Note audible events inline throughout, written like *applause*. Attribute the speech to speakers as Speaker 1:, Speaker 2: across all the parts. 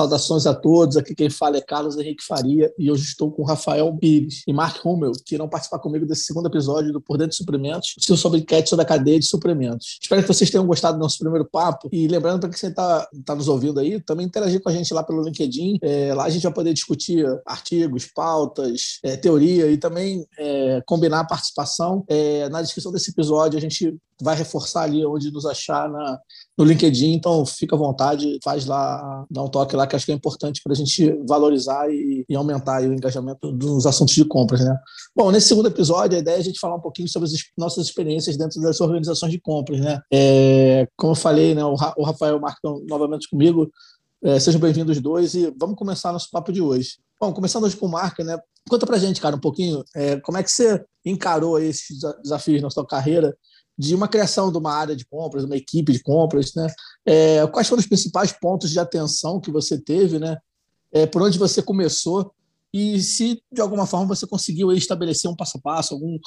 Speaker 1: Saudações a todos. Aqui quem fala é Carlos Henrique Faria e hoje estou com Rafael Pires e Mark Hummel, que irão participar comigo desse segundo episódio do Por Dentro de Suprimentos, seu sobre enquete sobre a cadeia de suprimentos. Espero que vocês tenham gostado do nosso primeiro papo e lembrando para quem está tá nos ouvindo aí, também interagir com a gente lá pelo LinkedIn. É, lá a gente vai poder discutir artigos, pautas, é, teoria e também é, combinar a participação. É, na descrição desse episódio a gente vai reforçar ali onde nos achar na, no LinkedIn, então fica à vontade, faz lá, dá um toque lá, que acho que é importante para a gente valorizar e, e aumentar o engajamento dos assuntos de compras, né? Bom, nesse segundo episódio, a ideia é a gente falar um pouquinho sobre as nossas experiências dentro das organizações de compras, né? É, como eu falei, né, o, o Rafael Marcão novamente comigo, é, sejam bem-vindos os dois e vamos começar nosso papo de hoje. Bom, começando hoje com Marca, né? Conta pra gente, cara, um pouquinho, é, como é que você encarou esses desafios na sua carreira de uma criação de uma área de compras, uma equipe de compras, né? É, quais foram os principais pontos de atenção que você teve, né? É, por onde você começou e se de alguma forma você conseguiu estabelecer um passo a passo, algum,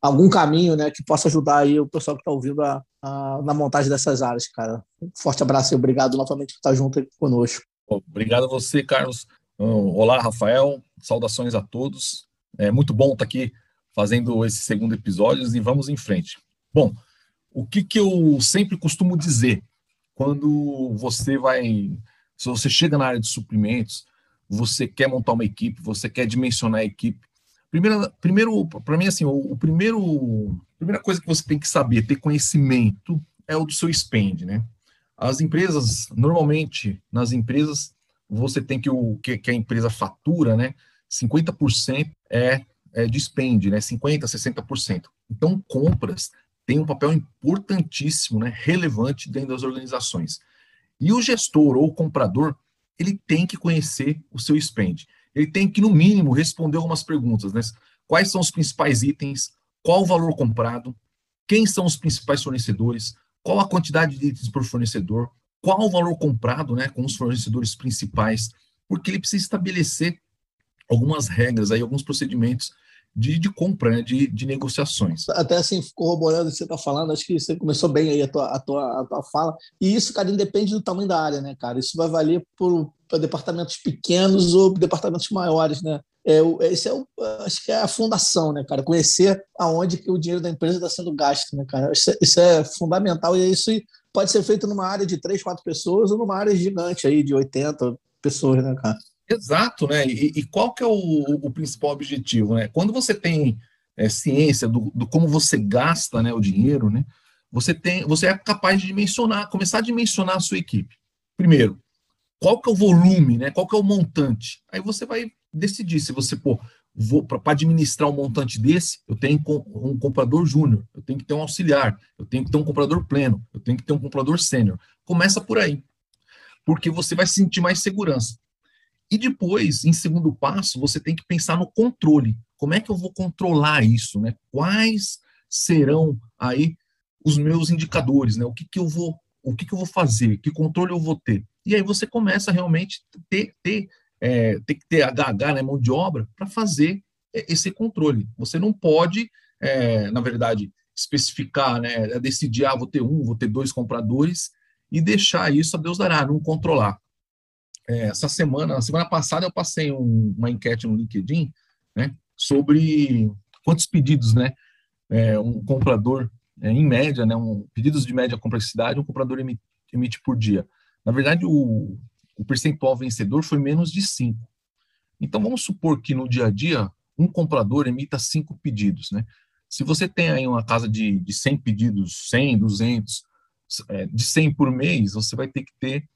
Speaker 1: algum caminho, né, que possa ajudar aí o pessoal que está ouvindo a, a, na montagem dessas áreas, cara. Um forte abraço e obrigado novamente por estar junto aqui conosco.
Speaker 2: Obrigado a você, Carlos. Olá, Rafael. Saudações a todos. É muito bom estar aqui fazendo esse segundo episódio e vamos em frente. Bom, o que, que eu sempre costumo dizer quando você vai, se você chega na área de suprimentos, você quer montar uma equipe, você quer dimensionar a equipe. Primeiro, primeiro para mim, assim, o, o primeiro, a primeira coisa que você tem que saber, ter conhecimento, é o do seu spend, né? As empresas, normalmente, nas empresas, você tem que o que, que a empresa fatura, né? 50% é, é de spend, né? 50%, 60%. Então, compras tem um papel importantíssimo, né, relevante dentro das organizações. E o gestor ou o comprador, ele tem que conhecer o seu spend. Ele tem que, no mínimo, responder algumas perguntas, né? Quais são os principais itens? Qual o valor comprado? Quem são os principais fornecedores? Qual a quantidade de itens por fornecedor? Qual o valor comprado, né, com os fornecedores principais? Porque ele precisa estabelecer algumas regras aí, alguns procedimentos de, de compra, né, de, de negociações.
Speaker 1: Até assim, corroborando o que você está falando, acho que você começou bem aí a tua, a, tua, a tua fala. E isso, cara, independe do tamanho da área, né, cara? Isso vai valer para departamentos pequenos ou departamentos maiores, né? É, esse é o, acho que é a fundação, né, cara? Conhecer aonde que o dinheiro da empresa está sendo gasto, né, cara? Isso é, isso é fundamental e isso pode ser feito numa área de três, quatro pessoas ou numa área gigante aí de 80 pessoas, né, cara?
Speaker 2: Exato, né? E, e qual que é o, o, principal objetivo, né? Quando você tem é, ciência do, do, como você gasta né, o dinheiro, né? Você tem, você é capaz de dimensionar, começar a dimensionar a sua equipe. Primeiro, qual que é o volume, né? Qual que é o montante? Aí você vai decidir se você, pô, para administrar um montante desse, eu tenho um comprador júnior, eu tenho que ter um auxiliar, eu tenho que ter um comprador pleno, eu tenho que ter um comprador sênior. Começa por aí. Porque você vai sentir mais segurança. E depois, em segundo passo, você tem que pensar no controle. Como é que eu vou controlar isso, né? Quais serão aí os meus indicadores, né? O que, que eu vou, o que, que eu vou fazer? Que controle eu vou ter? E aí você começa realmente ter, ter, é, ter que ter HH, né, mão de obra, para fazer esse controle. Você não pode, é, na verdade, especificar, né, decidir, ah, vou ter um, vou ter dois compradores e deixar isso a Deus dará, não controlar é, essa semana, na semana passada, eu passei um, uma enquete no LinkedIn, né, sobre quantos pedidos, né, é, um comprador, é, em média, né, um, pedidos de média complexidade, um comprador emite, emite por dia. Na verdade, o, o percentual vencedor foi menos de 5. Então, vamos supor que no dia a dia, um comprador emita 5 pedidos, né? Se você tem aí uma casa de, de 100 pedidos, 100, 200, é, de 100 por mês, você vai ter que ter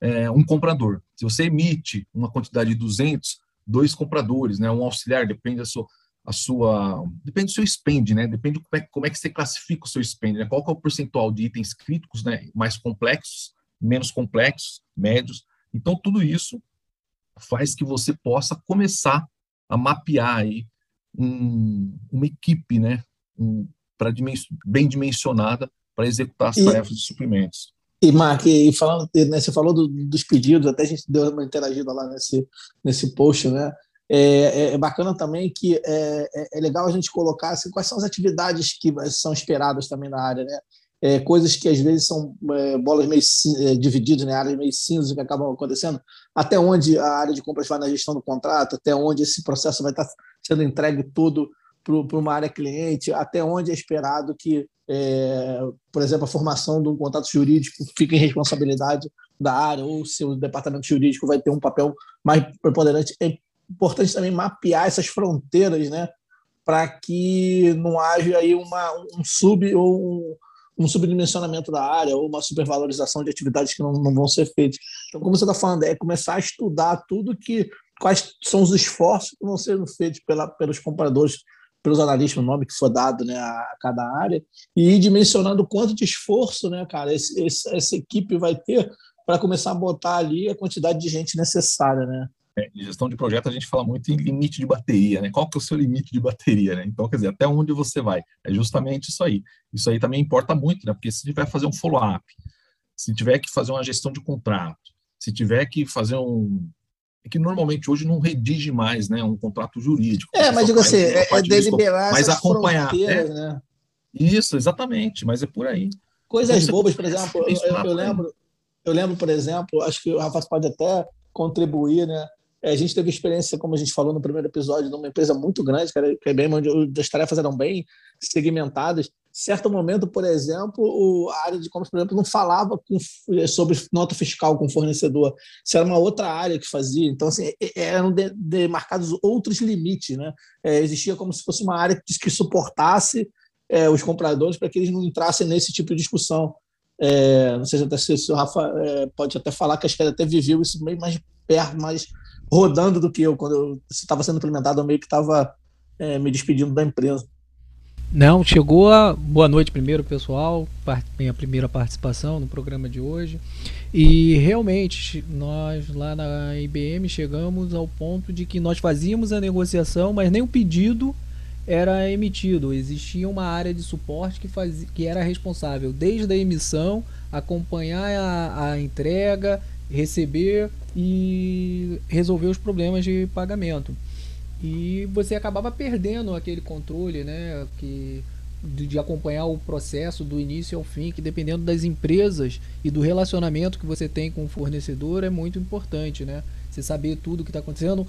Speaker 2: é, um comprador. Se você emite uma quantidade de 200, dois compradores, né, um auxiliar, depende da sua, a sua depende do seu spend, né, depende como é, como é que você classifica o seu spend, né, qual é o percentual de itens críticos, né, mais complexos, menos complexos, médios. Então, tudo isso faz que você possa começar a mapear aí um, uma equipe, né, um, para bem dimensionada para executar as e, tarefas de suprimentos.
Speaker 1: E, Mark, e falando, né, você falou do, dos pedidos, até a gente deu uma interagida lá nesse, nesse post, né? É, é, é bacana também que é, é, é, legal a gente colocar assim, quais são as atividades que são esperadas também na área, né? é, coisas que às vezes são é, bolas meio divididas, né, áreas meio cinzas que acabam acontecendo, até onde a área de compras vai na gestão do contrato, até onde esse processo vai estar sendo entregue todo para uma área cliente, até onde é esperado que, é, por exemplo, a formação de um contrato jurídico fique em responsabilidade da área, ou se o departamento jurídico vai ter um papel mais preponderante. É importante também mapear essas fronteiras, né, para que não haja aí uma, um sub ou um, um subdimensionamento da área ou uma supervalorização de atividades que não, não vão ser feitas. Então, como você está falando, é começar a estudar tudo que quais são os esforços que vão ser feitos pela, pelos compradores, pelos analistas, o nome que for dado né, a cada área, e ir dimensionando quanto de esforço, né, cara, esse, esse, essa equipe vai ter para começar a botar ali a quantidade de gente necessária, né?
Speaker 2: É, em gestão de projeto a gente fala muito em limite de bateria, né? Qual que é o seu limite de bateria, né? Então, quer dizer, até onde você vai? É justamente isso aí. Isso aí também importa muito, né? Porque se tiver que fazer um follow-up, se tiver que fazer uma gestão de contrato, se tiver que fazer um é que normalmente hoje não redige mais, né, um contrato jurídico.
Speaker 1: É, mas digo assim, é, é deliberar
Speaker 2: mas acompanhar, é, né? Isso, exatamente, mas é por aí.
Speaker 1: Coisas então, bobas, por exemplo, eu, eu, eu lembro, eu lembro, por exemplo, acho que o Rafa pode até contribuir, né? É, a gente teve experiência, como a gente falou no primeiro episódio, numa empresa muito grande, que é bem onde as tarefas eram bem segmentadas. Certo momento, por exemplo, a área de compras, por exemplo, não falava com, sobre nota fiscal com o fornecedor. Isso era uma outra área que fazia. Então, assim, eram demarcados outros limites, né? É, existia como se fosse uma área que, suportasse é, os compradores para que eles não entrassem nesse tipo de discussão. É, não sei se, se o Rafa é, pode até falar que acho que ele até viveu isso bem mais perto, mais rodando do que eu. Quando estava sendo implementado, eu meio que estava é, me despedindo da empresa.
Speaker 3: Não, chegou a. Boa noite primeiro, pessoal. Minha primeira participação no programa de hoje. E realmente, nós lá na IBM chegamos ao ponto de que nós fazíamos a negociação, mas nem o pedido era emitido. Existia uma área de suporte que, fazia, que era responsável desde a emissão, acompanhar a, a entrega, receber e resolver os problemas de pagamento. E você acabava perdendo aquele controle, né, que de, de, acompanhar o processo do início ao fim, que dependendo das empresas e do relacionamento que você tem com o fornecedor é muito importante, né? Você saber tudo o que está acontecendo.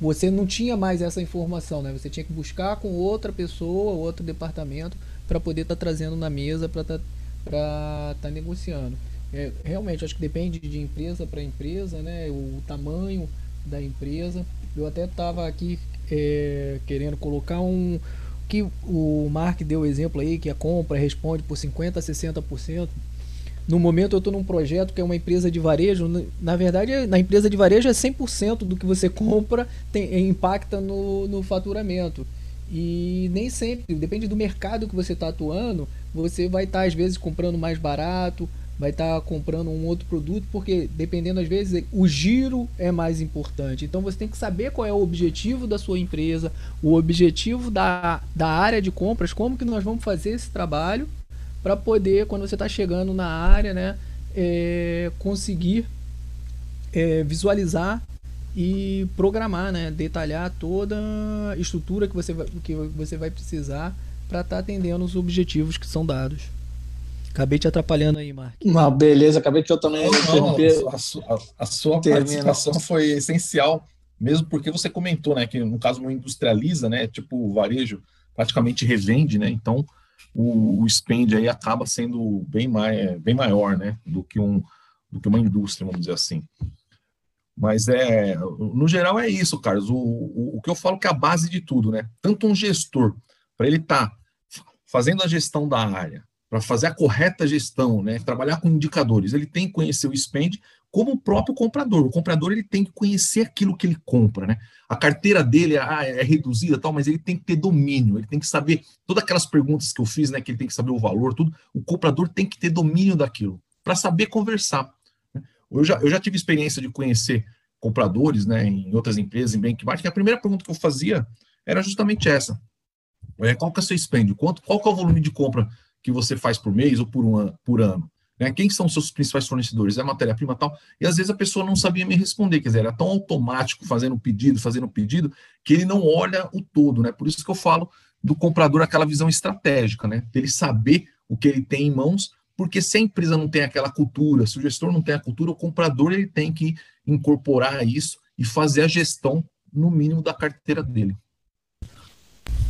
Speaker 3: Você não tinha mais essa informação, né? Você tinha que buscar com outra pessoa, outro departamento, para poder estar tá trazendo na mesa para estar tá, tá negociando. É, realmente, acho que depende de empresa para empresa, né? O tamanho da empresa. Eu até estava aqui é, querendo colocar um que o Mark deu exemplo aí que a compra responde por 50 a 60%. No momento eu estou num projeto que é uma empresa de varejo, na verdade na empresa de varejo é 100% do que você *laughs* compra tem, impacta no, no faturamento. E nem sempre, depende do mercado que você está atuando, você vai estar tá, às vezes comprando mais barato, vai estar tá comprando um outro produto, porque dependendo às vezes o giro é mais importante. Então você tem que saber qual é o objetivo da sua empresa, o objetivo da, da área de compras, como que nós vamos fazer esse trabalho para poder, quando você está chegando na área, né, é, conseguir é, visualizar e programar, né, detalhar toda a estrutura que você vai, que você vai precisar para estar tá atendendo os objetivos que são dados. Acabei te atrapalhando aí, Mark.
Speaker 1: Não, beleza, acabei que eu também
Speaker 2: não, não, a, sua, a sua participação foi essencial, mesmo porque você comentou, né, que no caso não industrializa, né, tipo o varejo praticamente revende, né, então o, o spend aí acaba sendo bem, mais, bem maior, né, do que, um, do que uma indústria, vamos dizer assim. Mas é, no geral é isso, Carlos. O, o, o que eu falo que é a base de tudo, né? Tanto um gestor, para ele estar tá fazendo a gestão da área, para fazer a correta gestão, né, trabalhar com indicadores, ele tem que conhecer o spend como o próprio comprador. O comprador ele tem que conhecer aquilo que ele compra, né? A carteira dele ah, é reduzida, tal, mas ele tem que ter domínio. Ele tem que saber todas aquelas perguntas que eu fiz, né? Que ele tem que saber o valor, tudo. O comprador tem que ter domínio daquilo para saber conversar. Né. Eu já, eu já tive experiência de conhecer compradores, né? Em outras empresas, em benchmark. Que a primeira pergunta que eu fazia era justamente essa: é, qual que é o seu spend? Quanto, qual que é o volume de compra que você faz por mês ou por, um an, por ano? Né? Quem são os seus principais fornecedores? É matéria-prima tal? E às vezes a pessoa não sabia me responder, quer dizer, era tão automático fazendo pedido, fazendo pedido, que ele não olha o todo, né? Por isso que eu falo do comprador aquela visão estratégica, né? Ele saber o que ele tem em mãos, porque se a empresa não tem aquela cultura, se o gestor não tem a cultura, o comprador ele tem que incorporar isso e fazer a gestão no mínimo da carteira dele.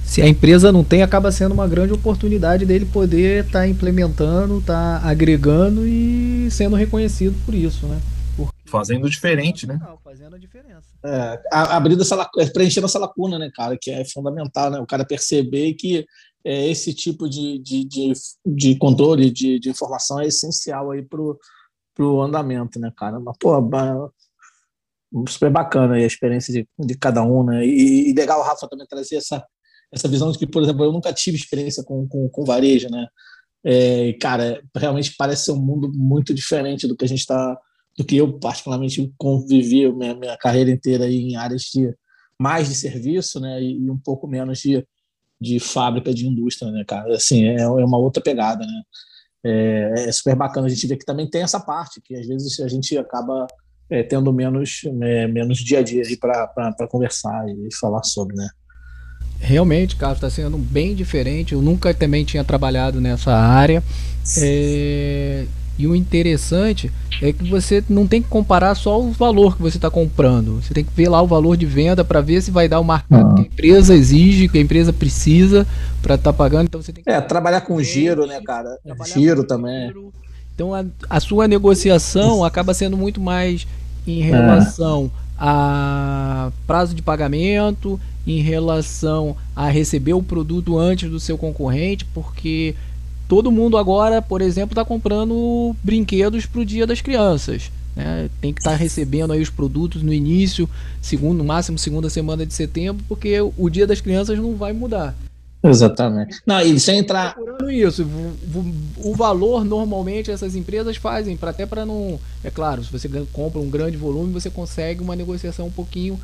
Speaker 3: Se a empresa não tem, acaba sendo uma grande oportunidade dele poder estar tá implementando, estar tá agregando e sendo reconhecido por isso, né?
Speaker 2: Porque... Fazendo diferente, né?
Speaker 1: Fazendo a diferença. É, abrindo essa lacuna, preenchendo essa lacuna, né, cara, que é fundamental, né? O cara perceber que é, esse tipo de, de, de, de controle de, de informação é essencial aí pro, pro andamento, né, cara? Mas, pô, super bacana aí a experiência de, de cada um, né? E, e legal o Rafa também trazer essa, essa visão de que, por exemplo, eu nunca tive experiência com, com, com varejo, né? É, cara, realmente parece ser um mundo muito diferente do que a gente está, do que eu particularmente convivi minha, minha carreira inteira aí em áreas de mais de serviço, né? E, e um pouco menos de de fábrica de indústria, né, cara? Assim, é, é uma outra pegada, né? É, é, super bacana a gente ver que também tem essa parte, que às vezes a gente acaba é, tendo menos, é, menos dia a dia para conversar e falar sobre, né?
Speaker 3: Realmente, Carlos, está sendo bem diferente. Eu nunca também tinha trabalhado nessa área. É, e o interessante é que você não tem que comparar só o valor que você está comprando. Você tem que ver lá o valor de venda para ver se vai dar o marcado que a empresa exige, que a empresa precisa para estar tá pagando. Então você tem que
Speaker 1: é trabalhar com giro, né, cara? Giro também. Giro.
Speaker 3: Então a, a, sua negociação acaba sendo muito mais em relação é. A prazo de pagamento, em relação a receber o produto antes do seu concorrente, porque todo mundo agora, por exemplo, está comprando brinquedos para o Dia das Crianças. Né? Tem que estar tá recebendo aí os produtos no início, segundo, no máximo segunda semana de setembro, porque o Dia das Crianças não vai mudar.
Speaker 1: Exatamente. Não, e sem entrar.
Speaker 3: Procurando isso, o, o, valor normalmente essas empresas fazem, para até para não. É claro, se você compra um grande volume, você consegue uma negociação um pouquinho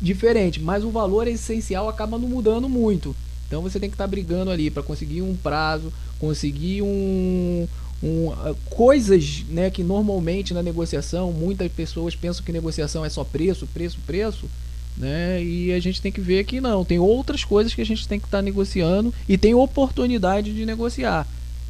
Speaker 3: diferente, mas o valor essencial acaba não mudando muito. Então você tem que estar tá brigando ali para conseguir um prazo, conseguir um, um, ah, coisas né, que normalmente na negociação muitas pessoas pensam que negociação é só preço, preço, preço. Né? E a gente tem que ver que não, tem outras coisas que a gente tem que estar tá negociando e tem oportunidade de negociar.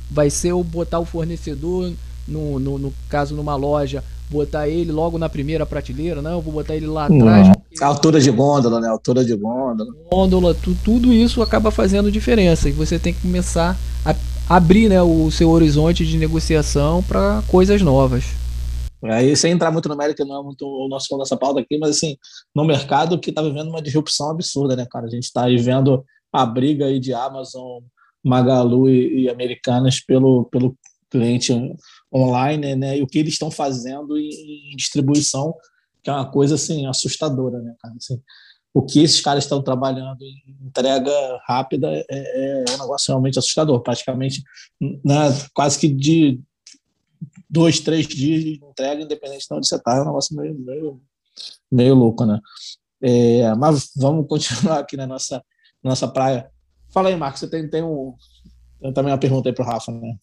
Speaker 3: Vai ser o botar o fornecedor, no, no, no caso numa loja, botar ele logo na primeira prateleira, não, eu vou botar ele lá atrás.
Speaker 1: Porque... Altura de gôndola, né? Altura de gôndola.
Speaker 3: Gôndola, tu, tudo isso acaba fazendo diferença e você tem que começar a abrir né, o seu horizonte de negociação para coisas novas.
Speaker 1: Aí, sem entrar muito no mérito, não é muito o nosso nossa pauta aqui, mas assim, no mercado que está vivendo uma disrupção absurda, né, cara? A gente está aí vendo a briga aí de Amazon, Magalu e, e Americanas pelo, pelo cliente online, né? E o que eles estão fazendo em, em distribuição, que é uma coisa assim assustadora, né, cara? Assim, o que esses caras estão trabalhando em entrega rápida é, é, é um negócio realmente assustador. Praticamente, né, quase que de dois, três dias de entrega, independente de onde você está, é um negócio meio, meio, meio louco, né? É, mas vamos continuar aqui na nossa, nossa praia. Fala aí, Marcos, você tem, tem, um, tem também uma pergunta aí para o Rafa, né?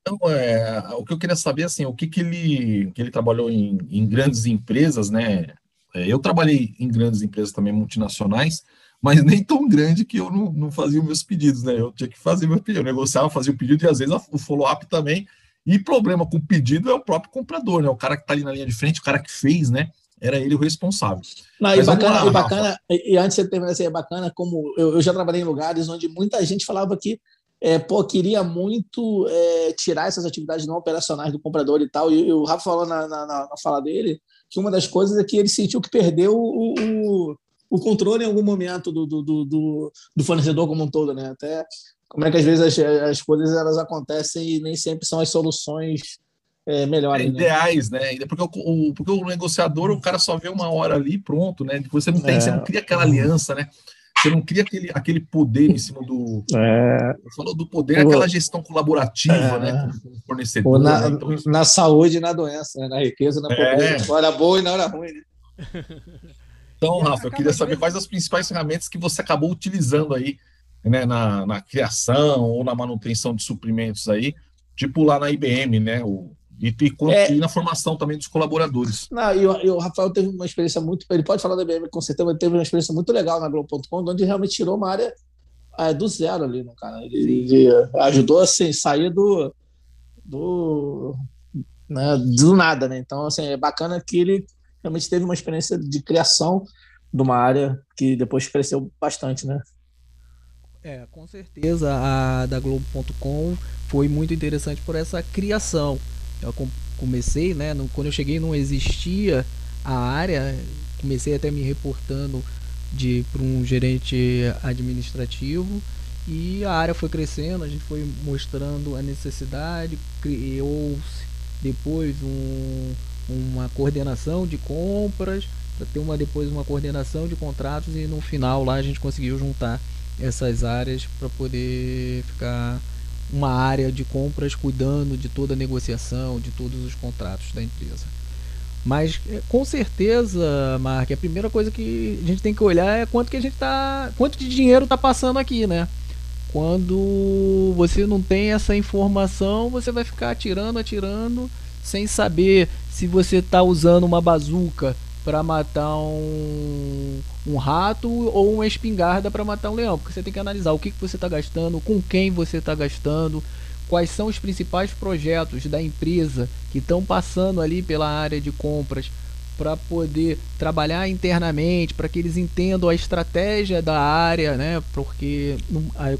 Speaker 2: Então, é, o que eu queria saber, assim, o que, que ele, que ele trabalhou em, em grandes empresas, né? É, eu trabalhei em grandes empresas também multinacionais, mas nem tão grande que eu não, não fazia os meus pedidos, né? Eu tinha que fazer meu pedido, eu negociava, fazia o pedido e às vezes o follow-up também. E problema com o pedido é o próprio comprador, né? O cara que está ali na linha de frente, o cara que fez, né? Era ele o responsável.
Speaker 1: Não, e bacana, lá, e, bacana e antes de você terminar, assim, é bacana como eu, eu já trabalhei em lugares onde muita gente falava que é, pô, queria muito é, tirar essas atividades não operacionais do comprador e tal. E, e o Rafa falou na, na, na, fala dele que uma das coisas é que ele sentiu que perdeu o, o, o controle em algum momento do, do, do, do, fornecedor como um todo, né? Até como é que às vezes as, as coisas elas acontecem e nem sempre são as soluções é, melhores. É,
Speaker 2: né? ideais, né? Porque o, porque o negociador, o cara só vê uma hora ali pronto, né? Você não tem, é. você não cria aquela aliança, né? Você não cria aquele, aquele poder em cima do. É... Falou do poder, aquela gestão colaborativa, é... né? Com o
Speaker 1: fornecedor. Na, né? então, isso... na saúde e na doença, né? na riqueza, na pobreza. É... Na hora boa e na hora ruim. Né?
Speaker 2: Então, Rafa, eu queria saber quais as principais ferramentas que você acabou utilizando aí, né, na, na criação ou na manutenção de suprimentos aí, tipo lá na IBM, né? O, e, e, é, e, na formação também dos colaboradores.
Speaker 1: Não, e, o, e, o Rafael teve uma experiência muito. Ele pode falar da IBM com certeza, ele teve uma experiência muito legal na Globo.com, onde realmente tirou uma área é do zero ali, né, cara? Ele, ele ajudou assim, sair do, do, né, do nada, né? Então, assim, é bacana que ele realmente teve uma experiência de criação de uma área que depois cresceu bastante, né?
Speaker 3: É, com certeza a da Globo.com foi muito interessante por essa criação. Eu comecei, né? Quando eu cheguei não existia a área, comecei até me reportando de para um gerente administrativo e a área foi crescendo, a gente foi mostrando a necessidade, criou-se depois um, uma coordenação de compras, para ter uma depois uma coordenação de contratos e no final lá a gente conseguiu juntar essas áreas para poder ficar uma área de compras cuidando de toda a negociação, de todos os contratos da empresa. Mas é, com certeza, Mark, a primeira coisa que a gente tem que olhar é quanto que a gente tá, quanto de dinheiro está passando aqui, né? Quando você não tem essa informação, você vai ficar atirando, atirando, sem saber se você está usando uma bazuca para matar um, um rato ou uma espingarda para matar um leão, porque você tem que analisar o que, que você está gastando, com quem você está gastando, quais são os principais projetos da empresa que estão passando ali pela área de compras para poder trabalhar internamente, para que eles entendam a estratégia da área, né? Porque a,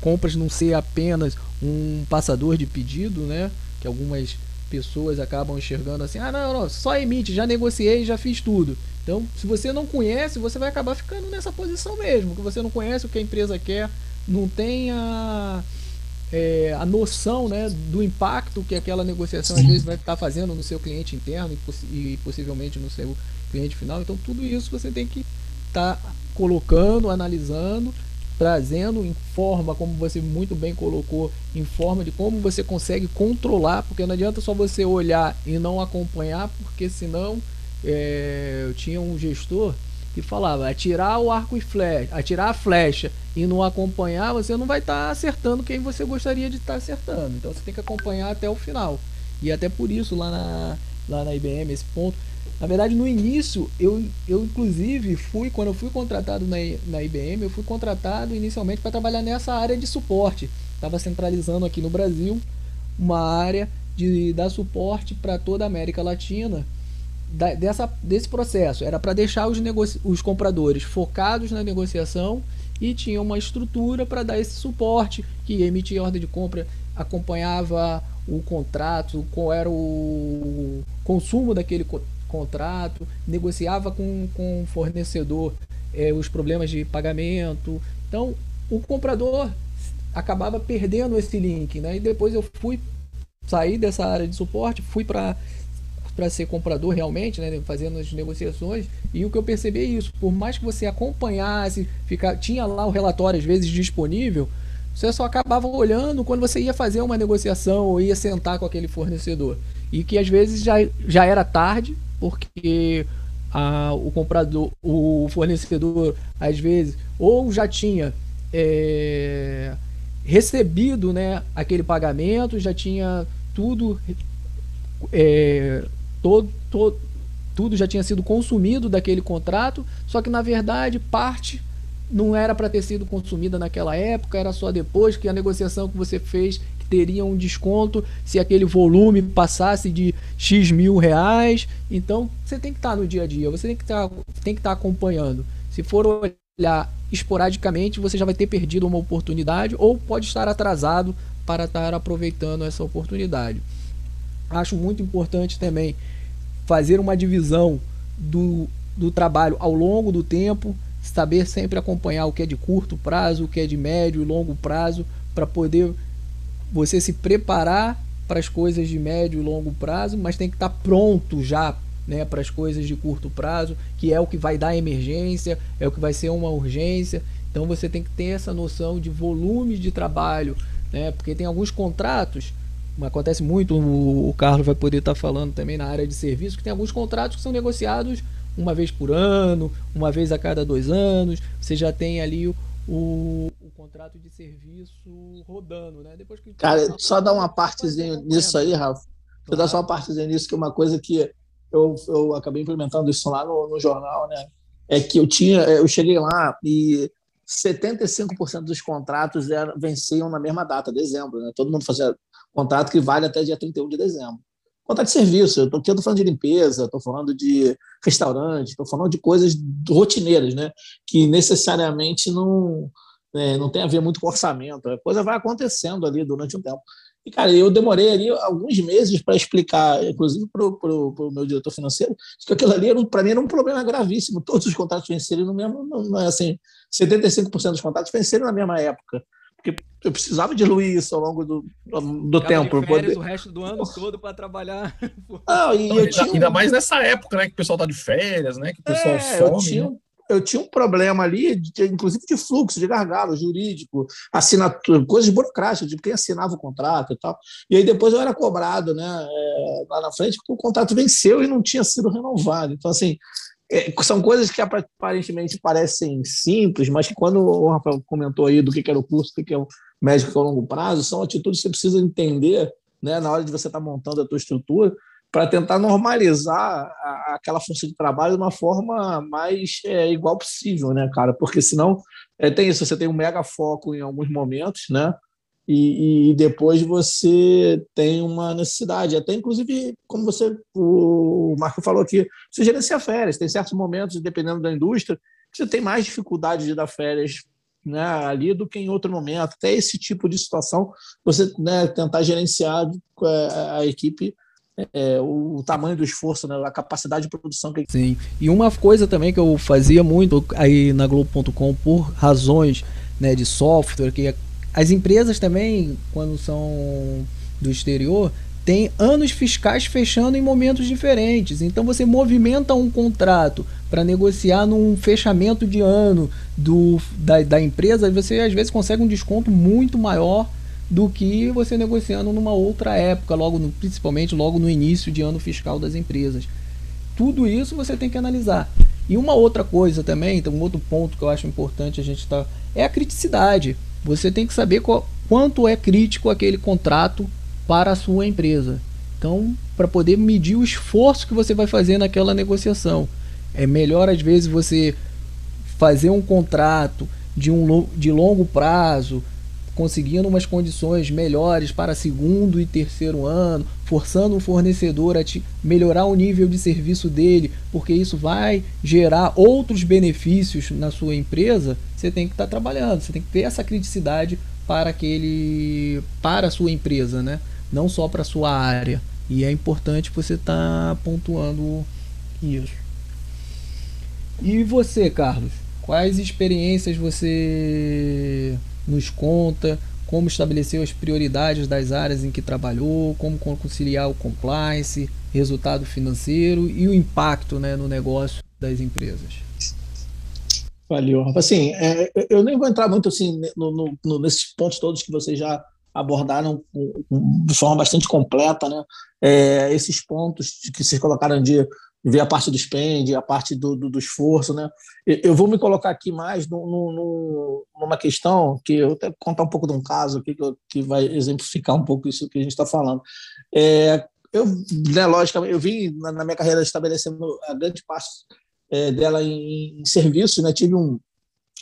Speaker 3: compras não ser apenas um passador de pedido, né? Que algumas pessoas acabam enxergando assim: ah, não, não, só emite, já negociei, já fiz tudo. Então, se você não conhece, você vai acabar ficando nessa posição mesmo, que você não conhece o que a empresa quer, não tem a é, a noção né, do impacto que aquela negociação Sim. às vezes vai estar fazendo no seu cliente interno e, e, possivelmente no seu cliente final. Então tudo isso você tem que estar tá colocando, analisando, trazendo em forma, como você muito bem colocou, em forma de como você consegue controlar, porque não adianta só você olhar e não acompanhar, porque senão é, eu tinha um gestor que falava atirar o arco e flecha, atirar a flecha e não acompanhar, você não vai estar tá acertando quem você gostaria de estar tá acertando. Então você tem que acompanhar até o final. E até por isso lá na, lá na IBM esse ponto. Na verdade, no início, eu, eu inclusive fui, quando eu fui contratado na, na IBM, eu fui contratado inicialmente para trabalhar nessa área de suporte. Estava centralizando aqui no Brasil uma área de dar suporte para toda a América Latina da, dessa, desse processo. Era para deixar os, os compradores focados na negociação e tinha uma estrutura para dar esse suporte que emitia ordem de compra, acompanhava o contrato, qual era o consumo daquele co contrato, negociava com, com o fornecedor é, os problemas de pagamento. Então, o comprador acabava perdendo esse link, né? E depois eu fui sair dessa área de suporte, fui para para ser comprador realmente, né, fazendo as negociações. E o que eu percebi é isso, por mais que você acompanhasse, ficar, tinha lá o relatório às vezes disponível, você só acabava olhando quando você ia fazer uma negociação ou ia sentar com aquele fornecedor. E que às vezes já, já era tarde, porque a, o comprador, o fornecedor, às vezes, ou já tinha é, recebido né, aquele pagamento, já tinha tudo é, todo, todo, tudo já tinha sido consumido daquele contrato, só que na verdade parte não era para ter sido consumida naquela época, era só depois que a negociação que você fez teria um desconto se aquele volume passasse de X mil reais. Então você tem que estar tá no dia a dia, você tem que tá, estar tá acompanhando. Se for olhar esporadicamente, você já vai ter perdido uma oportunidade ou pode estar atrasado para estar aproveitando essa oportunidade. Acho muito importante também fazer uma divisão do, do trabalho ao longo do tempo, saber sempre acompanhar o que é de curto prazo, o que é de médio e longo prazo, para poder você se preparar para as coisas de médio e longo prazo, mas tem que estar pronto já né, para as coisas de curto prazo, que é o que vai dar emergência, é o que vai ser uma urgência. Então você tem que ter essa noção de volume de trabalho, né, porque tem alguns contratos acontece muito, o, Carlos vai poder estar falando também na área de serviço, que tem alguns contratos que são negociados uma vez por ano, uma vez a cada dois anos. Você já tem ali o, o, o contrato de serviço rodando, né? Depois que
Speaker 1: Cara, só dar uma partezinha nisso aí, Rafa. Vou dar só uma partezinha nisso, que é uma coisa que eu, eu acabei implementando isso lá no, no jornal, né? É que eu tinha, eu cheguei lá e 75% dos contratos eram, venciam na mesma data, dezembro. Né? Todo mundo fazia contrato que vale até dia 31 de dezembro. Contrato de serviço, eu estou falando de limpeza, estou falando de restaurante, estou falando de coisas rotineiras, né? que necessariamente não, é, não tem a ver muito com orçamento. A coisa vai acontecendo ali durante um tempo. E, cara, eu demorei ali alguns meses para explicar, inclusive para o meu diretor financeiro, que aquilo ali, para mim, era um problema gravíssimo. Todos os contratos venceram no mesmo, não é assim, 75% dos contratos venceram na mesma época. Porque eu precisava diluir isso ao longo do, do tempo.
Speaker 3: Férias, poder... o resto do ano todo para trabalhar.
Speaker 2: Não, e não, ainda, tinha... ainda, mais nessa época, né? Que o pessoal tá de férias, né? Que o pessoal é, some. Eu
Speaker 1: tinha, né? Eu tinha um problema ali, de, inclusive de fluxo, de gargalo jurídico, assinatura, coisas burocráticas, de quem assinava o contrato e tal. E aí depois eu era cobrado, né, é, lá na frente, porque o contrato venceu e não tinha sido renovado. Então, assim, é, são coisas que aparentemente parecem simples, mas que quando o Rafael comentou aí do que era o curso, do que é o médico a longo prazo, são atitudes que você precisa entender né, na hora de você estar tá montando a tua estrutura, para tentar normalizar a, aquela força de trabalho de uma forma mais é, igual possível, né, cara? Porque senão é, tem isso, você tem um mega foco em alguns momentos, né? E, e, depois você tem uma necessidade, até inclusive, como você, o Marco falou aqui, você gerencia férias, tem certos momentos, dependendo da indústria, que você tem mais dificuldade de dar férias né, ali do que em outro momento. Até esse tipo de situação, você né, tentar gerenciar é, a equipe é, o tamanho do esforço, né, a capacidade de produção que
Speaker 3: Sim. E uma coisa também que eu fazia muito aí na Globo.com por razões né, de software, que as empresas também, quando são do exterior, têm anos fiscais fechando em momentos diferentes. Então você movimenta um contrato para negociar num fechamento de ano do, da, da empresa, você às vezes consegue um desconto muito maior do que você negociando numa outra época, logo no, principalmente logo no início de ano fiscal das empresas. Tudo isso você tem que analisar. E uma outra coisa também, então um outro ponto que eu acho importante a gente estar tá, é a criticidade. Você tem que saber qual, quanto é crítico aquele contrato para a sua empresa. Então, para poder medir o esforço que você vai fazer naquela negociação. É melhor às vezes você fazer um contrato de um de longo prazo, conseguindo umas condições melhores para segundo e terceiro ano, forçando o fornecedor a te melhorar o nível de serviço dele, porque isso vai gerar outros benefícios na sua empresa, você tem que estar tá trabalhando, você tem que ter essa criticidade para aquele para a sua empresa, né? Não só para a sua área. E é importante você estar tá pontuando isso. E você, Carlos? Quais experiências você nos conta como estabeleceu as prioridades das áreas em que trabalhou, como conciliar o compliance, resultado financeiro e o impacto né, no negócio das empresas.
Speaker 1: Valeu, Assim, é, eu nem vou entrar muito assim no, no, nesses pontos todos que vocês já abordaram de forma bastante completa, né? É, esses pontos que vocês colocaram de ver a parte do spend, a parte do, do, do esforço, né? Eu vou me colocar aqui mais no, no, numa questão que eu até contar um pouco de um caso aqui que, que vai exemplificar um pouco isso que a gente está falando. É, eu, né, logicamente, eu vim na, na, minha carreira estabelecendo a grande parte é, dela em, em serviço, né? Tive um,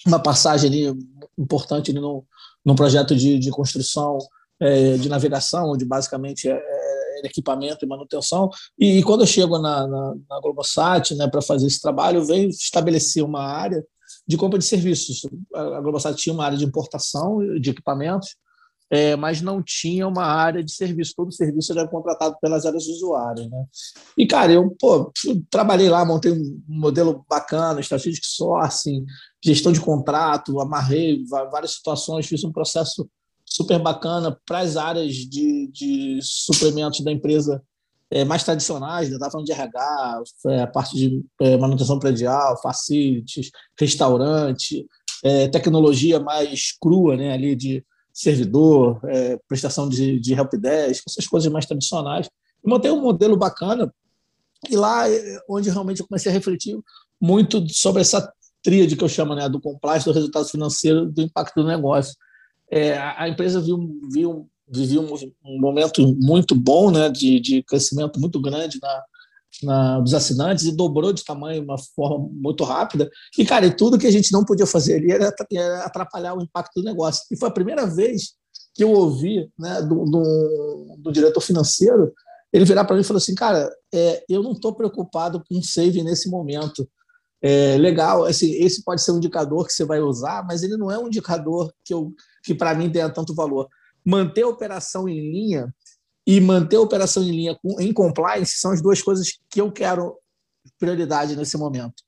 Speaker 1: uma passagem ali importante ali no, num projeto de, de construção é, de navegação, onde basicamente é, equipamento e manutenção. E, e quando eu chego na, na, na Globosat né, para fazer esse trabalho, eu venho estabelecer uma área de compra de serviços. A Globosat tinha uma área de importação de equipamentos, é, mas não tinha uma área de serviço. Todo serviço era contratado pelas áreas de usuário. Né? E, cara, eu pô, trabalhei lá, montei um modelo bacana, strategic sourcing, gestão de contrato, amarrei várias situações, fiz um processo super bacana para as áreas de, de suplementos da empresa é, mais tradicionais, né? estava falando de RH, é, parte de é, manutenção predial, facilities, restaurante, é, tecnologia mais crua, né? ali de servidor, é, prestação de, de helpdesk, essas coisas mais tradicionais. E montei um modelo bacana e lá é, onde realmente eu comecei a refletir muito sobre essa tríade que eu chamo né, do compliance, do resultado financeiro, do impacto do negócio é, a empresa viu, viu, vivia um, momento muito bom né, de, de crescimento muito grande na, na, dos assinantes e dobrou de tamanho de uma forma muito rápida. E, cara, e tudo que a gente não podia fazer ali era, era atrapalhar o impacto do negócio. E foi a primeira vez que eu ouvi né, do, do, do diretor financeiro ele virar para mim e falou assim, cara, é, eu não estou preocupado com save nesse momento. É, legal, assim, esse pode ser um indicador que você vai usar, mas ele não é um indicador que, eu, que para mim tenha tanto valor. Manter a operação em linha e manter a operação em linha com, em compliance são as duas coisas que eu quero prioridade nesse momento.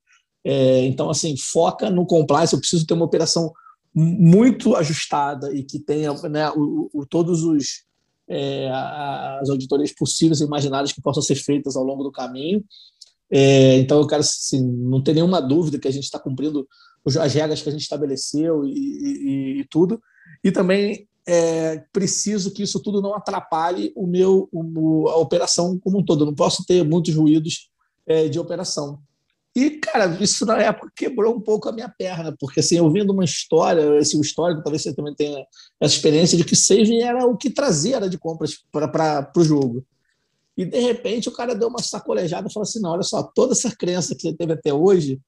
Speaker 1: É, então, assim, foca no compliance. Eu preciso ter uma operação muito ajustada e que tenha né, o, o, todos os é, as auditorias possíveis e imaginárias que possam ser feitas ao longo do caminho. É, então, eu quero, assim, não ter nenhuma dúvida que a gente está cumprindo as regras que a gente estabeleceu e, e, e tudo. E também é, preciso que isso tudo não atrapalhe o meu o, a operação como um todo. Eu não posso ter muitos ruídos é, de operação. E, cara, isso na época quebrou um pouco a minha perna, porque assim, ouvindo uma história, esse histórico, talvez você também tenha essa experiência de que saving era o que trazia era de compras para o jogo. E de repente o cara deu uma sacolejada e falou assim: não, olha só, toda essa crença que você teve até hoje,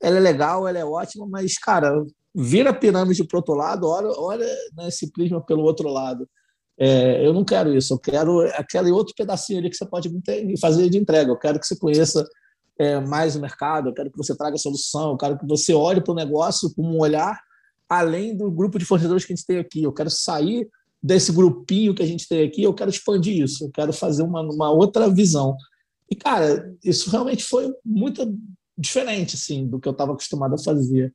Speaker 1: ela é legal, ela é ótima, mas, cara, vira a pirâmide para outro lado, olha, olha né, esse prisma pelo outro lado. É, eu não quero isso, eu quero aquele outro pedacinho ali que você pode fazer de entrega. Eu quero que você conheça é, mais o mercado, eu quero que você traga solução, eu quero que você olhe para o negócio com um olhar além do grupo de fornecedores que a gente tem aqui. Eu quero sair desse grupinho que a gente tem aqui, eu quero expandir isso, eu quero fazer uma, uma outra visão. E, cara, isso realmente foi muito diferente assim, do que eu estava acostumado a fazer.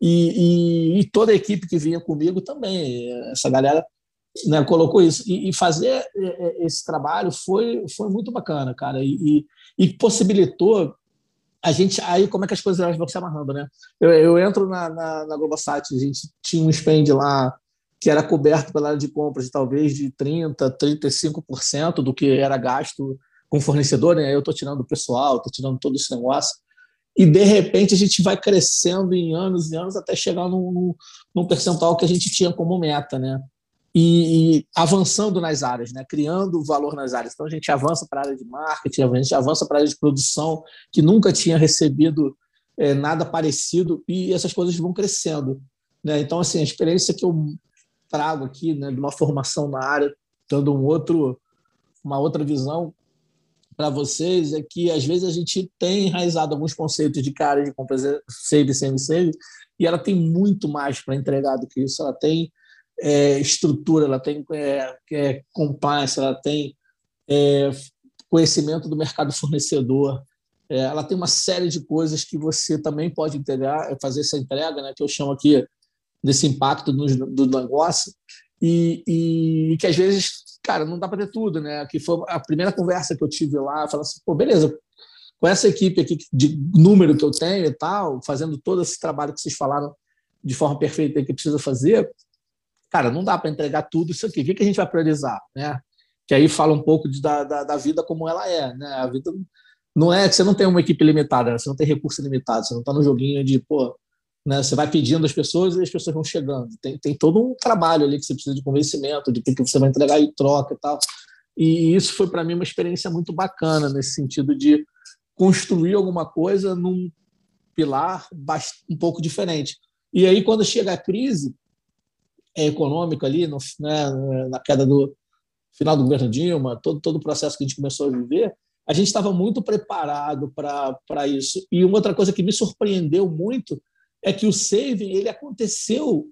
Speaker 1: E, e, e, toda a equipe que vinha comigo também, essa galera né, colocou isso. E, e, fazer é, é, esse trabalho foi, foi muito bacana, cara, e, e possibilitou a gente aí como é que as coisas vão se amarrando, né? Eu, eu entro na, na, na Globosat, a gente tinha um spend lá que era coberto pela área de compras de talvez de 30, 35% do que era gasto com fornecedor, né? Eu estou tirando o pessoal, estou tirando todo esse negócio. E de repente a gente vai crescendo em anos e anos até chegar num, num percentual que a gente tinha como meta, né? e, e, avançando nas áreas, né? criando valor nas áreas. Então a gente avança para a área de marketing, a gente avança para a área de produção, que nunca tinha recebido é, nada parecido, e essas coisas vão crescendo. Né? Então, assim, a experiência que eu trago aqui, né, de uma formação na área, dando um outro, uma outra visão para vocês, é que às vezes a gente tem enraizado alguns conceitos de cara de compras save, save, save, e ela tem muito mais para entregar do que isso. Ela tem é, estrutura, ela tem é, é, compliance, ela tem é, conhecimento do mercado fornecedor, é, ela tem uma série de coisas que você também pode integrar, fazer essa entrega, né, que eu chamo aqui desse impacto do, do negócio, e, e, que às vezes, cara, não dá para ter tudo, né? Que foi a primeira conversa que eu tive lá, falando assim, pô, beleza, com essa equipe aqui de número que eu tenho e tal, fazendo todo esse trabalho que vocês falaram de forma perfeita que precisa fazer, cara, não dá para entregar tudo isso aqui. O que, que a gente vai priorizar, né? Que aí fala um pouco de, da, da, da, vida como ela é, né? A vida não é você não tem uma equipe limitada, você não tem recurso limitado, você não está no joguinho de, pô, né? Você vai pedindo as pessoas e as pessoas vão chegando. Tem, tem todo um trabalho ali que você precisa de convencimento, de que, você vai entregar e troca e tal. E isso foi para mim uma experiência muito bacana nesse sentido de construir alguma coisa num pilar um pouco diferente. E aí, quando chega a crise, é, econômico ali, no, né, na queda do final do governo Dilma, todo, todo o processo que a gente começou a viver, a gente estava muito preparado para isso. E uma outra coisa que me surpreendeu muito é que o saving ele aconteceu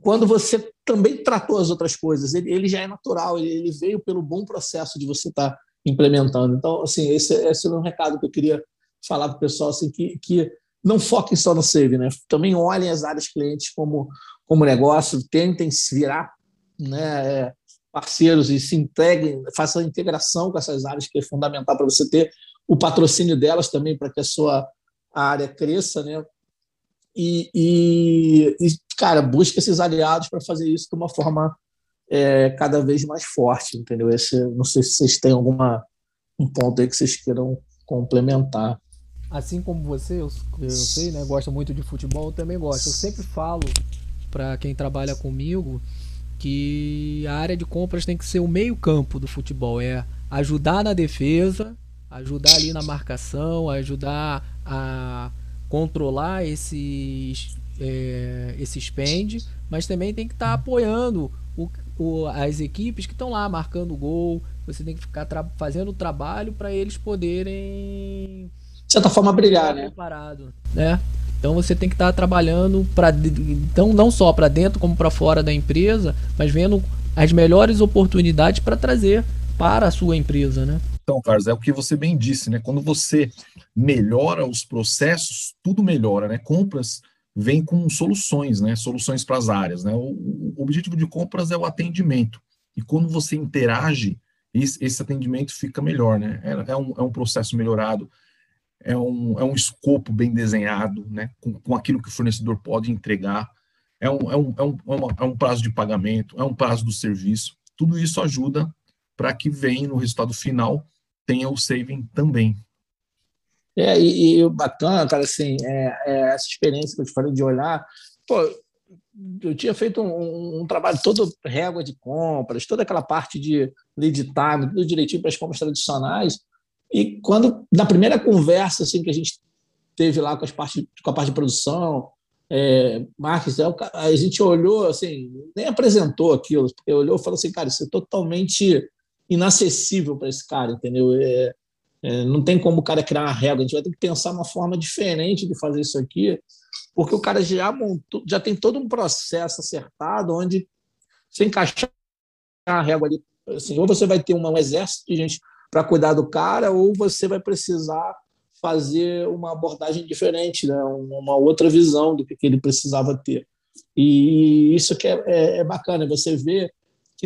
Speaker 1: quando você também tratou as outras coisas. Ele, ele já é natural, ele, ele, veio pelo bom processo de você estar tá implementando. Então, assim, esse, esse é um recado que eu queria falar para o pessoal, assim, que, que não foquem só no saving, né? Também olhem as áreas clientes como como negócio, tentem se virar né, é, parceiros e se integrem, façam a integração com essas áreas, que é fundamental para você ter o patrocínio delas também, para que a sua área cresça, né? E, e, e cara, busque esses aliados para fazer isso de uma forma é, cada vez mais forte, entendeu? Esse, não sei se vocês têm alguma um ponto aí que vocês queiram complementar.
Speaker 3: Assim como você, eu, eu sei, né? Gosta muito de futebol, eu também gosto. Eu sempre falo para quem trabalha comigo que a área de compras tem que ser o meio-campo do futebol, é ajudar na defesa, ajudar ali na marcação, ajudar a controlar esses, é, esse spend, mas também tem que estar tá apoiando o, o, as equipes que estão lá marcando gol. Você tem que ficar fazendo o trabalho para eles poderem.
Speaker 1: De certa forma, brilhar, né?
Speaker 3: Preparado, né? Então você tem que estar tá trabalhando para então não só para dentro como para fora da empresa, mas vendo as melhores oportunidades para trazer para a sua empresa, né?
Speaker 2: Então, Carlos, é o que você bem disse, né? Quando você melhora os processos, tudo melhora, né? Compras vem com soluções, né? Soluções para as áreas, né? O, o, objetivo de compras é o atendimento. E quando você interage, esse, esse atendimento fica melhor, né? É, é, um, é um processo melhorado, é um, é um escopo bem desenhado, né? Com, com aquilo que o fornecedor pode entregar. É um, é, um, é, um, é, é um prazo de pagamento, é um prazo do serviço. Tudo isso ajuda para que venha no resultado final tenha o saving também.
Speaker 1: É, e, e bacana, cara, assim, é, é, essa experiência que eu te falei de olhar, pô, eu tinha feito um, um, trabalho todo régua de compras, toda aquela parte de lead time, tudo direitinho para as compras tradicionais. E quando, na primeira conversa assim, que a gente teve lá com, as parte, com a parte de produção, é, Marques, a gente olhou, assim, nem apresentou aquilo, porque olhou e falou assim, cara, isso é totalmente inacessível para esse cara, entendeu? É, é, não tem como o cara criar uma regra, a gente vai ter que pensar uma forma diferente de fazer isso aqui, porque o cara já montou, já tem todo um processo acertado onde você encaixar a régua ali, assim, ou você vai ter um exército de gente para cuidar do cara, ou você vai precisar fazer uma abordagem diferente, né? uma outra visão do que ele precisava ter. E isso que é, é, é bacana, você vê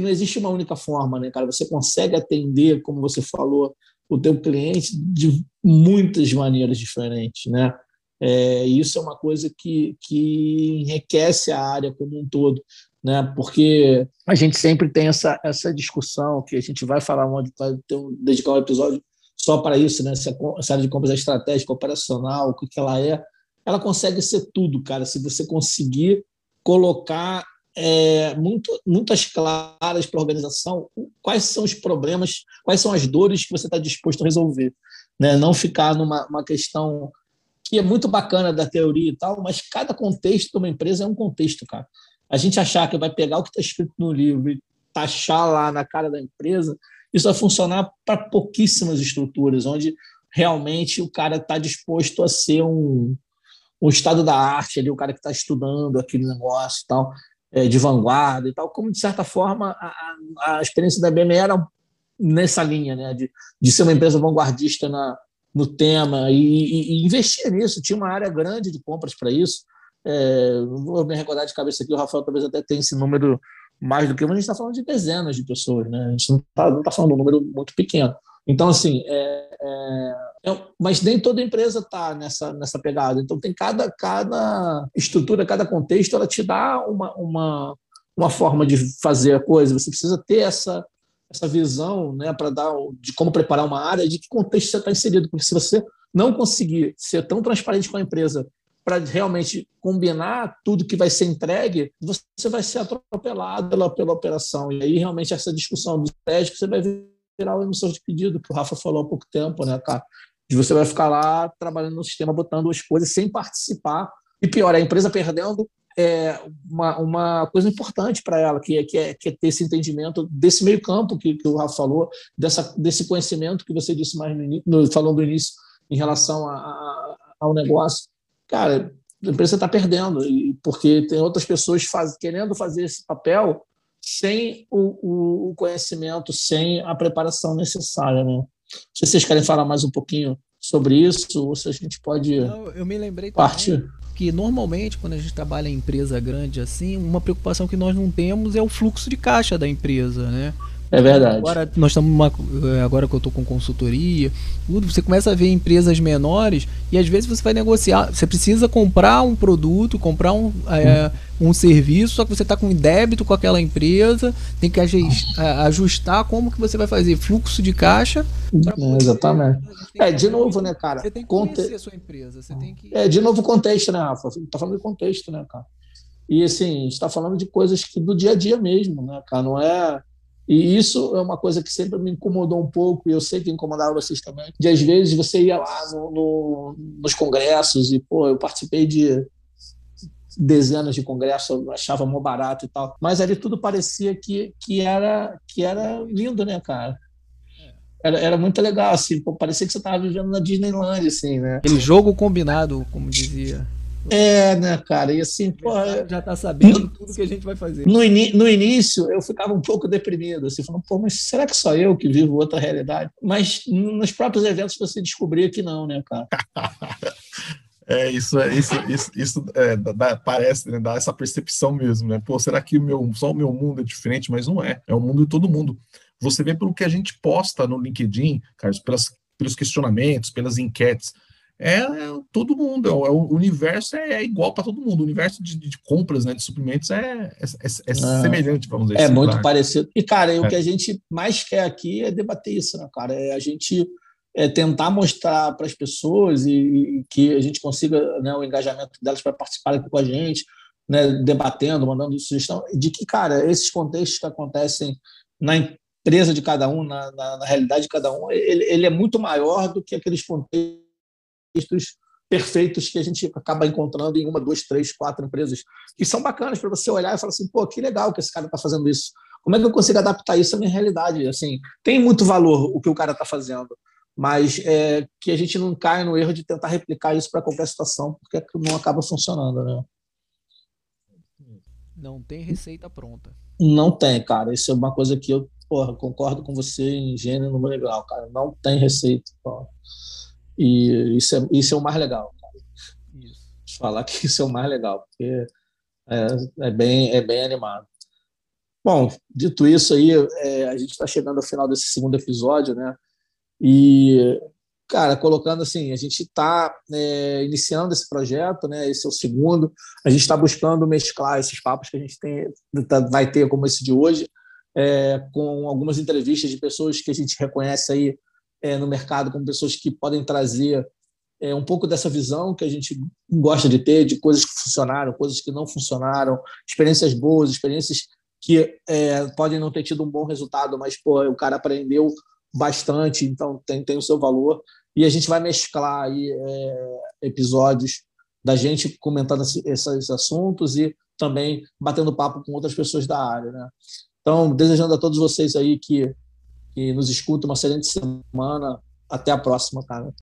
Speaker 1: não existe uma única forma, né, cara? Você consegue atender, como você falou, o teu cliente de muitas maneiras diferentes, né? É, isso é uma coisa que, que enriquece a área como um todo, né? Porque a gente sempre tem essa, essa discussão que a gente vai falar, onde vai ter um, dedicar um episódio só para isso, né? Se a área de compras é estratégica, operacional, o que, que ela é, ela consegue ser tudo, cara. Se você conseguir colocar é, muito, muitas claras para a organização quais são os problemas, quais são as dores que você está disposto a resolver. Né? Não ficar numa uma questão que é muito bacana da teoria e tal, mas cada contexto de uma empresa é um contexto, cara. A gente achar que vai pegar o que está escrito no livro e taxar lá na cara da empresa, isso vai funcionar para pouquíssimas estruturas, onde realmente o cara está disposto a ser um, um estado da arte ali, o cara que está estudando aquele negócio e tal de vanguarda e tal, como de certa forma a, a experiência da IBM era nessa linha, né, de, de ser uma empresa vanguardista na, no tema e, e, e investir nisso. Tinha uma área grande de compras para isso. É, vou me recordar de cabeça aqui, o Rafael talvez até tenha esse número mais do que mas a gente está falando de dezenas de pessoas, né? A gente não está tá falando de um número muito pequeno. Então, assim, é, é, é, mas nem toda empresa está nessa, nessa pegada. Então, tem cada, cada estrutura, cada contexto, ela te dá uma, uma, uma forma de fazer a coisa. Você precisa ter essa, essa visão né, para dar de como preparar uma área, de que contexto você está inserido. Porque se você não conseguir ser tão transparente com a empresa para realmente combinar tudo que vai ser entregue, você vai ser atropelado pela, pela operação. E aí, realmente, essa discussão do teste, você vai ver o emissor de pedido, que o Rafa falou há pouco tempo, né, cara? De você vai ficar lá trabalhando no sistema, botando as coisas sem participar. E pior, a empresa perdendo é uma, uma coisa importante para ela, que é, que, é, que é ter esse entendimento desse meio campo que, que o Rafa falou, dessa, desse conhecimento que você disse mais no, no falando do início em relação a, a, ao negócio. Cara, a empresa está perdendo, porque tem outras pessoas faz, querendo fazer esse papel sem o, o, conhecimento, sem a preparação necessária. Né? Não sei se vocês querem falar mais um pouquinho sobre isso, ou se a gente pode.
Speaker 3: Não, eu me lembrei partir. que normalmente, quando a gente trabalha em empresa grande assim, uma preocupação que nós não temos é o fluxo de caixa da empresa, né?
Speaker 1: É verdade.
Speaker 3: Agora nós estamos uma, é, agora que eu estou com consultoria, tudo, você começa a ver empresas menores e às vezes você vai negociar, você precisa comprar um produto, comprar um, é, um serviço, só que você está com débito com aquela empresa, tem que ajustar como que você vai fazer fluxo de caixa.
Speaker 1: É, exatamente. É, de novo, né, cara?
Speaker 3: Você tem que conhecer Conte... a sua empresa. Você tem que...
Speaker 1: É, de novo contexto, né, Rafa? Tá falando de contexto, né, cara? E assim, a gente está falando de coisas que do dia a dia mesmo, né, cara? Não é E isso é uma coisa que sempre me incomodou um pouco, e eu sei que incomodava vocês também, de às vezes você ia lá no, no, nos congressos e, pô, eu participei de dezenas de congressos, eu achava mó barato e tal, mas ali tudo parecia que, que, era, que era lindo, né, cara? Era, era muito legal, assim, pô, parecia que você estava vivendo na Disneyland, assim, né?
Speaker 3: Aquele jogo combinado, como dizia.
Speaker 1: É, né, cara? E assim, pô.
Speaker 3: Já tá sabendo no, tudo que a gente vai fazer.
Speaker 1: No, no início, eu ficava um pouco deprimido, assim, falando, pô, mas será que só eu que vivo outra realidade? Mas nos próprios eventos você descobria que não, né, cara? *laughs*
Speaker 2: É, isso, é, isso, isso, isso é, dá, parece, né, dá essa percepção mesmo, né? Pô, será que o meu, só o meu mundo é diferente? Mas não é, é o mundo de todo mundo. Você vê pelo que a gente posta no LinkedIn, Carlos, pelas, pelos questionamentos, pelas enquetes, é, é todo mundo, é, é o universo é, é igual para todo mundo. O universo de, de, compras, né, de suprimentos é, é, é ah, semelhante, vamos dizer
Speaker 1: É assim, muito claro. parecido. E, cara, o que a gente mais quer aqui é debater isso, né, cara? É a gente tentar mostrar para as pessoas e, e, que a gente consiga né, o engajamento delas para participarem com a gente, né, debatendo, mandando sugestão, de que, cara, esses contextos que acontecem na empresa de cada um, na, na, na realidade de cada um, ele, ele é muito maior do que aqueles contextos perfeitos que a gente acaba encontrando em uma, duas, três, quatro empresas, que são bacanas para você olhar e falar assim, pô, que legal que esse cara está fazendo isso. Como é que eu consigo adaptar isso à minha realidade? Assim, tem muito valor o que o cara está fazendo, mas é, que a gente não caia no erro de tentar replicar isso para qualquer situação, porque não acaba funcionando, né?
Speaker 3: Não tem receita pronta.
Speaker 1: Não tem, cara. Isso é uma coisa que eu porra, concordo com você em gênero no legal, cara. Não tem receita. Porra. E isso é, isso é o mais legal. Falar que isso é o mais legal, porque é, é bem, é bem animado. Bom, dito isso aí, é, a gente está chegando ao final desse segundo episódio, né? E, cara, colocando assim, a gente está é, iniciando esse projeto, né? Esse é o segundo. A gente está buscando mesclar esses papos que a gente tem, tá, vai ter, como esse de hoje, é, com algumas entrevistas de pessoas que a gente reconhece aí no mercado como pessoas que podem trazer é, um pouco dessa visão que a gente gosta de ter, de coisas que funcionaram, coisas que não funcionaram, experiências boas, experiências que é, podem não ter tido um bom resultado, mas pô, o cara aprendeu bastante, então tem, tem o seu valor. E a gente vai mesclar aí, é, episódios da gente comentando esses assuntos e também batendo papo com outras pessoas da área. Né? Então, desejando a todos vocês aí que que nos escuta. Uma excelente semana. Até a próxima, cara.